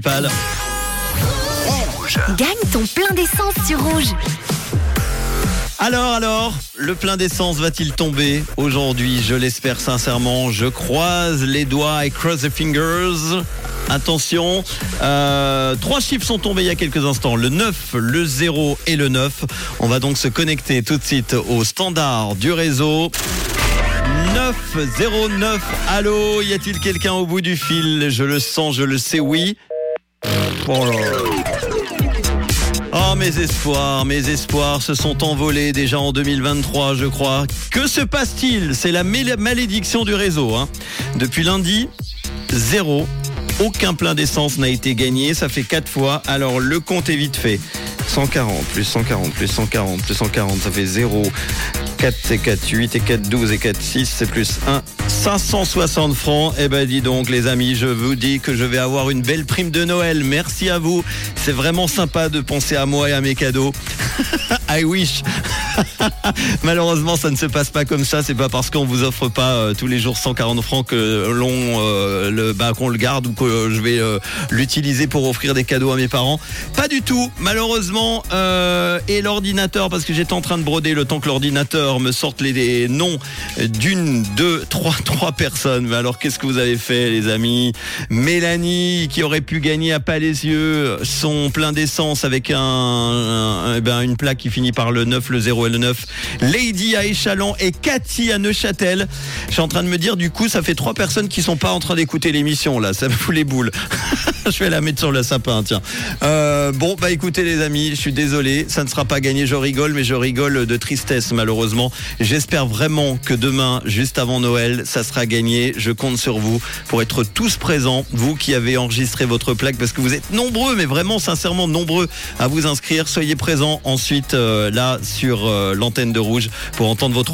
principale. Gagne ton plein d'essence sur Rouge. Alors, alors, le plein d'essence va-t-il tomber aujourd'hui? Je l'espère sincèrement. Je croise les doigts et cross the fingers. Attention, euh, trois chiffres sont tombés il y a quelques instants, le 9, le 0 et le 9. On va donc se connecter tout de suite au standard du réseau. 909, allô, y a-t-il quelqu'un au bout du fil? Je le sens, je le sais, oui. Oh là. Oh mes espoirs, mes espoirs se sont envolés déjà en 2023 je crois. Que se passe-t-il? C'est la malédiction du réseau. hein. Depuis lundi, zéro. Aucun plein d'essence n'a été gagné, ça fait 4 fois. Alors le compte est vite fait. 140 plus 140 plus 140 plus 140, ça fait 0. 4 c'est 4, 8 et 4, 12 et 4, 6 c'est plus 1. 560 francs. Eh ben dis donc les amis, je vous dis que je vais avoir une belle prime de Noël. Merci à vous. C'est vraiment sympa de penser à moi et à mes cadeaux. I wish. Malheureusement, ça ne se passe pas comme ça. C'est pas parce qu'on vous offre pas euh, tous les jours 140 francs que l'on euh, le bah, qu'on le garde ou que je vais euh, l'utiliser pour offrir des cadeaux à mes parents. Pas du tout. Malheureusement, et l'ordinateur parce que j'étais en train de broder le temps que l'ordinateur me sorte les, noms d'une, deux, trois, trois personnes. Mais alors, qu'est-ce que vous avez fait, les amis? Mélanie, qui aurait pu gagner à pas les yeux son plein d'essence avec un, un- eh ben, une plaque qui finit par le 9, le 0 et le 9. Lady à Échalon et Cathy à Neuchâtel. Je suis en train de me dire, du coup, ça fait trois personnes qui sont pas en train d'écouter l'émission, là. Ça me fout les boules. je vais la mettre sur le sapin, tiens. Euh, bon, bah écoutez, les amis, je suis désolé. Ça ne sera pas gagné. Je rigole, mais je rigole de tristesse, malheureusement. J'espère vraiment que demain, juste avant Noël, ça sera gagné. Je compte sur vous pour être tous présents. Vous qui avez enregistré votre plaque, parce que vous êtes nombreux, mais vraiment sincèrement nombreux à vous inscrire. Soyez présents ensuite euh, là sur euh, l'antenne de Rouge pour entendre votre